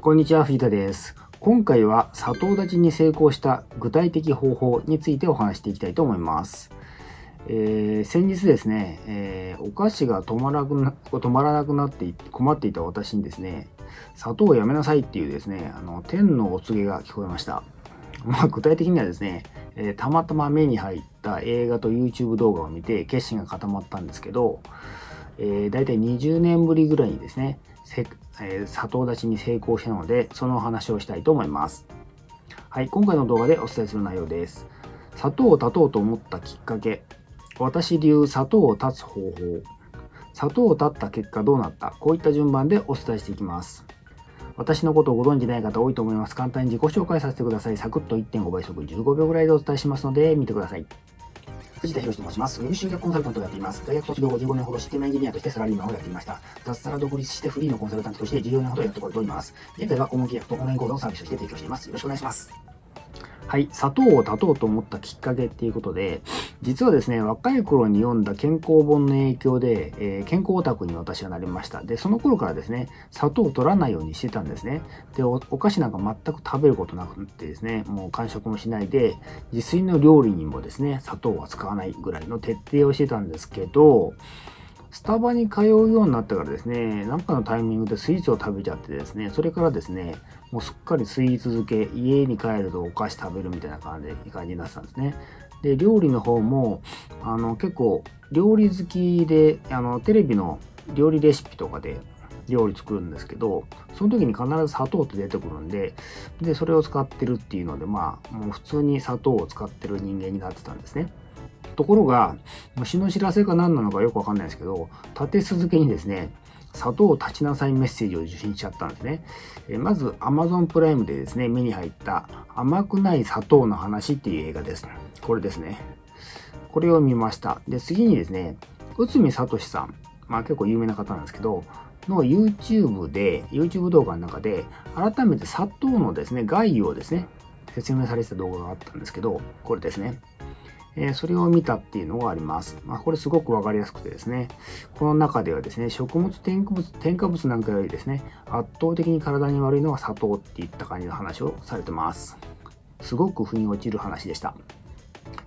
こんにちは、藤田です。今回は砂糖立ちに成功した具体的方法についてお話していきたいと思います。えー先日ですね、えーお菓子が止まらなくな止まらなくなって困っていた私にですね、砂糖をやめなさいっていうですね、あの天のお告げが聞こえました。まあ、具体的にはですね、えーたまたま目に入った映画と YouTube 動画を見て決心が固まったんですけど、えー、大体20年ぶりぐらいにですね、せえー砂糖立ちに成功したので、そのお話をしたいと思います。はい、今回の動画でお伝えする内容です。砂糖を断とうと思ったきっかけ、私流砂糖を断つ方法、砂糖を断った結果どうなった、こういった順番でお伝えしていきます。私のことをご存知ない方多いと思います。簡単に自己紹介させてください。サクッと1.5倍速15秒ぐらいでお伝えしますので、見てください。藤田博と申します。ウェブ集客コンサルタントをやっています。大学卒業後15年ほどシステムエンジニアとしてサラリーマンをやっていました。脱サラ独立してフリーのコンサルタントとして14年ほどやっております。現在は顧問契約とオンライン講座のサービスとして提供しています。よろしくお願いします。はい、砂糖を断とうと思ったきっかけっていうことで、実はですね、若い頃に読んだ健康本の影響で、えー健康オタクに私はなりました。で、その頃からですね、砂糖を取らないようにしてたんですね。で、おお菓子なんか全く食べることなくてですね、もう完食もしないで、自炊の料理にもですね、砂糖は使わないぐらいの徹底をしてたんですけど、スタバに通うようになってからですね、なんかのタイミングでスイーツを食べちゃってですね、それからですね、もうすっかりスイーツ漬け、家に帰るとお菓子食べるみたいな感じで感じになってたんですね。で、料理の方も、あの、結構、料理好きで、あの、テレビの料理レシピとかで料理作るんですけど、その時に必ず砂糖って出てくるんで、で、それを使ってるっていうので、まあ、もう普通に砂糖を使ってる人間になってたんですね。ところが、虫の知らせか何なのかよくわかんないですけど、立て続けにですね、砂糖を断ちなさいメッセージを受信しちゃったんですね。えまず Amazon プライムでですね、目に入った甘くない砂糖の話っていう映画です。これですね。これを見ました。で、次にですね、内海聡さん、まあ結構有名な方なんですけど、の YouTube で、YouTube 動画の中で、改めて砂糖のですね、概要をですね、説明されてた動画があったんですけど、これですね。えそれを見たっていうのがあります。まあ、これすごくわかりやすくてですね、この中ではですね、食物添加物添加物なんかよりですね、圧倒的に体に悪いのは砂糖っていった感じの話をされてます。すごく腑に落ちる話でした。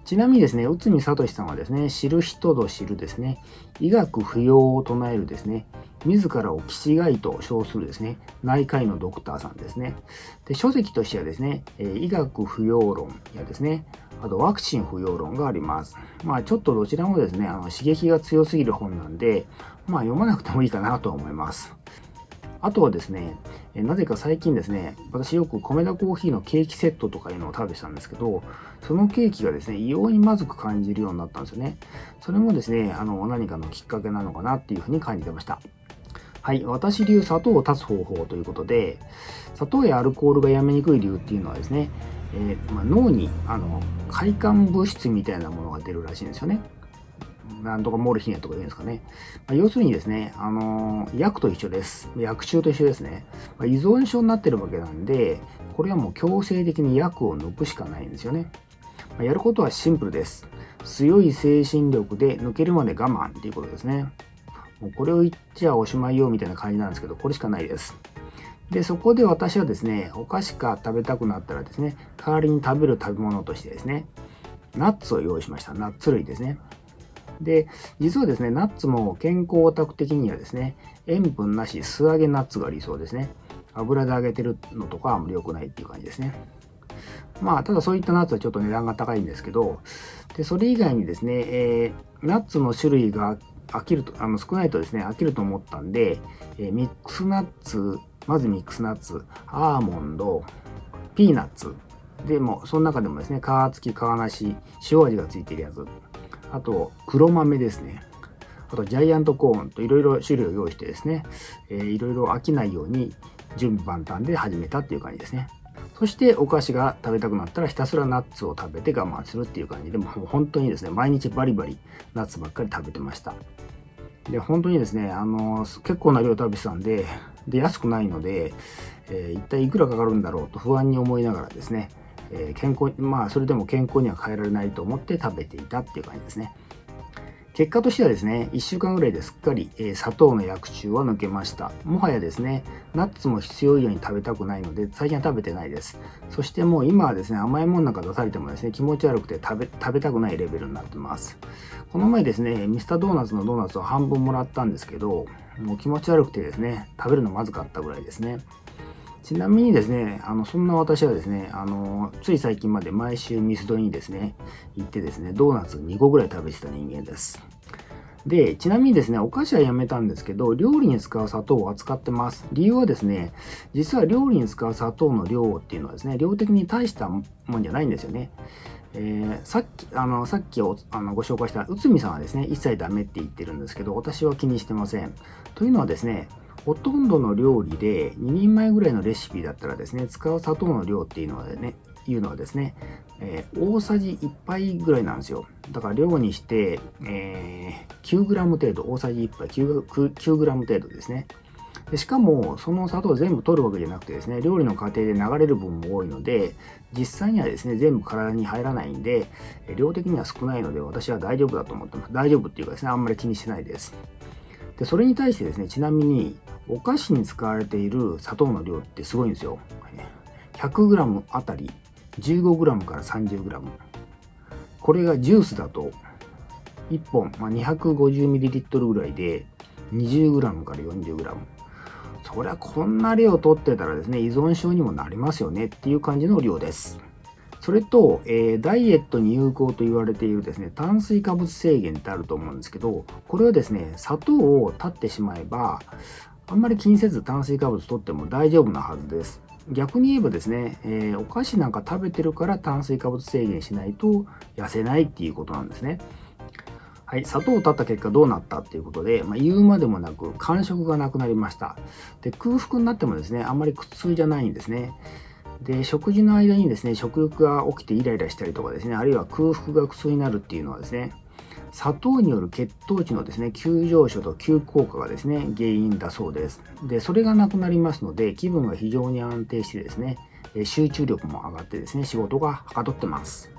ちなみにですね、内海聡さんはですね、知る人ぞ知るですね、医学不要を唱えるですね、自らを気違いと称するですね、内科医のドクターさんですね。で、書籍としてはですね、医学不要論やですね、あとワクチン不要論があります。まあちょっとどちらもですね、あの刺激が強すぎる本なんで、まあ読まなくてもいいかなと思います。あとはですね、なぜか最近ですね、私よく米田コーヒーのケーキセットとかいうのを食べてたんですけど、そのケーキがですね、異様にまずく感じるようになったんですよね。それもですね、あの、何かのきっかけなのかなっていうふうに感じてました。はい、私流砂糖を断つ方法ということで、砂糖やアルコールがやめにくい理由っていうのはですね、えーまあ、脳にあの快感物質みたいなものが出るらしいんですよね。なんとかモルヒネとか言うんですかね。まあ、要するにですね、あのー薬と一緒です。薬中と一緒ですね。まあ、依存症になってるわけなんで、これはもう強制的に薬を抜くしかないんですよね。まあ、やることはシンプルです。強い精神力で抜けるまで我慢っていうことですね。もうこれを言っちゃおしまいよみたいな感じなんですけど、これしかないです。で、そこで私はですね、お菓子が食べたくなったらですね、代わりに食べる食べ物としてですね、ナッツを用意しました。ナッツ類ですね。で、実はですね、ナッツも健康オタク的にはですね、塩分なし素揚げナッツが理想ですね。油で揚げてるのとかはあんまり良くないっていう感じですね。まあ、ただそういったナッツはちょっと値段が高いんですけど、で、それ以外にですね、えーナッツの種類が飽きると、あの少ないとですね、飽きると思ったんで、えーミックスナッツ、まずミックスナッツ、アーモンド、ピーナッツ、でも、その中でもですね、皮付き、皮なし、塩味がついてるやつ、あと、黒豆ですね。あと、ジャイアントコーンといろいろ種類を用意してですね、いろいろ飽きないように準備万端で始めたっていう感じですね。そしてお菓子が食べたくなったらひたすらナッツを食べて我慢するっていう感じで、もう本当にですね、毎日バリバリナッツばっかり食べてました。で、本当にですね、あの結構な量食べてたんで、で、安くないので、えー一体いくらかかるんだろうと不安に思いながらですね、えー健康、まあ、それでも健康には変えられないと思って食べていたっていう感じですね。結果としてはですね、1週間ぐらいですっかり、えー、砂糖の薬中は抜けました。もはやですね、ナッツも必要以上に食べたくないので、最近は食べてないです。そしてもう今はですね、甘いものなんか出されてもですね、気持ち悪くて食べ食べたくないレベルになってます。この前ですね、ミスタードーナツのドーナツを半分もらったんですけど、もう気持ち悪くてですね、食べるのまずかったぐらいですね。ちなみにですね、あの、そんな私はですね、あの、つい最近まで毎週ミスドにですね、行ってですね、ドーナツ2個ぐらい食べてた人間です。で、ちなみにですね、お菓子はやめたんですけど、料理に使う砂糖を扱ってます。理由はですね、実は料理に使う砂糖の量っていうのはですね、量的に大したもんじゃないんですよね。えー、さっき、あの、さっきおあのご紹介した内海さんはですね、一切ダメって言ってるんですけど、私は気にしてません。というのはですね、ほとんどの料理で2人前ぐらいのレシピだったらですね、使う砂糖の量っていうのはね、いうのはですね、えー、大さじ1杯ぐらいなんですよ。だから量にして、えー、9g 程度、大さじ1杯 9, 9g 程度ですね。でしかも、その砂糖全部取るわけじゃなくてですね、料理の過程で流れる分も多いので、実際にはですね、全部体に入らないんで、量的には少ないので、私は大丈夫だと思ってます。大丈夫っていうかですね、あんまり気にしてないです。で、それに対してですね、ちなみに、お菓子に使われている砂糖の量ってすごいんですよ。100g あたり 15g から 30g。これがジュースだと1本、まあ、250ml ぐらいで 20g から 40g。そりゃこんな量取ってたらですね、依存症にもなりますよねっていう感じの量です。それと、えー、ダイエットに有効と言われているですね、炭水化物制限ってあると思うんですけど、これはですね、砂糖を断ってしまえば、あんまり気にせず炭水化物取っても大丈夫なはずです。逆に言えばですね、えー、お菓子なんか食べてるから炭水化物制限しないと痩せないっていうことなんですね。はい、砂糖を断った結果どうなったっていうことで、まあ、言うまでもなく感触がなくなりました。で、空腹になってもですね、あんまり苦痛じゃないんですね。で、食事の間にですね、食欲が起きてイライラしたりとかですね、あるいは空腹が苦痛になるっていうのはですね、砂糖による血糖値のですね、急上昇と急降下がですね、原因だそうです。で、それがなくなりますので、気分が非常に安定してですね、集中力も上がってですね、仕事がはかどってます。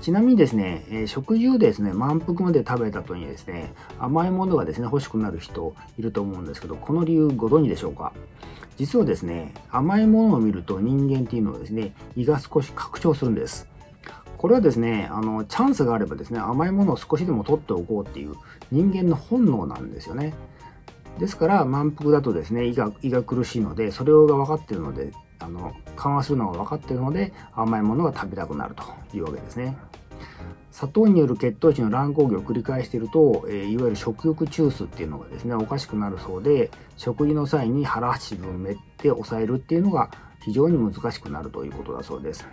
ちなみにですね、え食事をですね、満腹まで食べた後にですね、甘いものがですね、欲しくなる人いると思うんですけど、この理由ご存知でしょうか？実はですね、甘いものを見ると人間っていうのはですね、胃が少し拡張するんです。これはですね、あの、チャンスがあればですね、甘いものを少しでも取っておこうっていう人間の本能なんですよね。ですから、満腹だとですね、胃が胃が苦しいので、それが分かっているので、あの緩和するのが分かっているので、甘いものが食べたくなるというわけですね。砂糖による血糖値の乱高下を繰り返していると、えー、いわゆる食欲中枢っていうのがですね、おかしくなるそうで、食事の際に腹八分目って抑えるっていうのが非常に難しくなるということだそうです。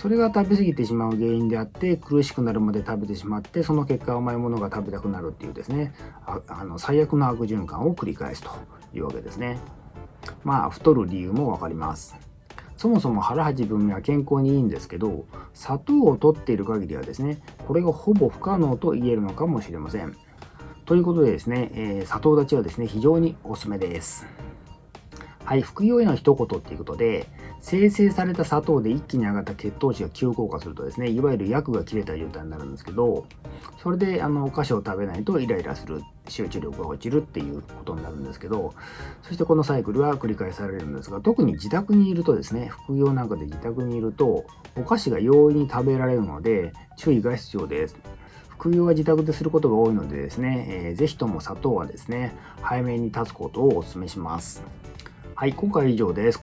それが食べ過ぎてしまう原因であって苦しくなるまで食べてしまってその結果甘いものが食べたくなるっていうですね。ああの最悪の悪循環を繰り返すというわけですね。まあ太る理由もわかります。そもそも腹八分目は健康にいいんですけど砂糖を取っている限りはですねこれがほぼ不可能と言えるのかもしれません。ということでですね、えー、砂糖立ちはですね非常におすすめです。はい、服用への一言っていうことで、生成された砂糖で一気に上がった血糖値が急降下するとですね、いわゆる薬が切れた状態になるんですけど、それであのお菓子を食べないとイライラする、集中力が落ちるっていうことになるんですけど、そしてこのサイクルは繰り返されるんですが、特に自宅にいるとですね、服用なんかで自宅にいると、お菓子が容易に食べられるので、注意が必要です。服用は自宅ですることが多いのでですね、えー、ぜひとも砂糖はですね、早めに立つことをお勧めします。はい、今回以上です。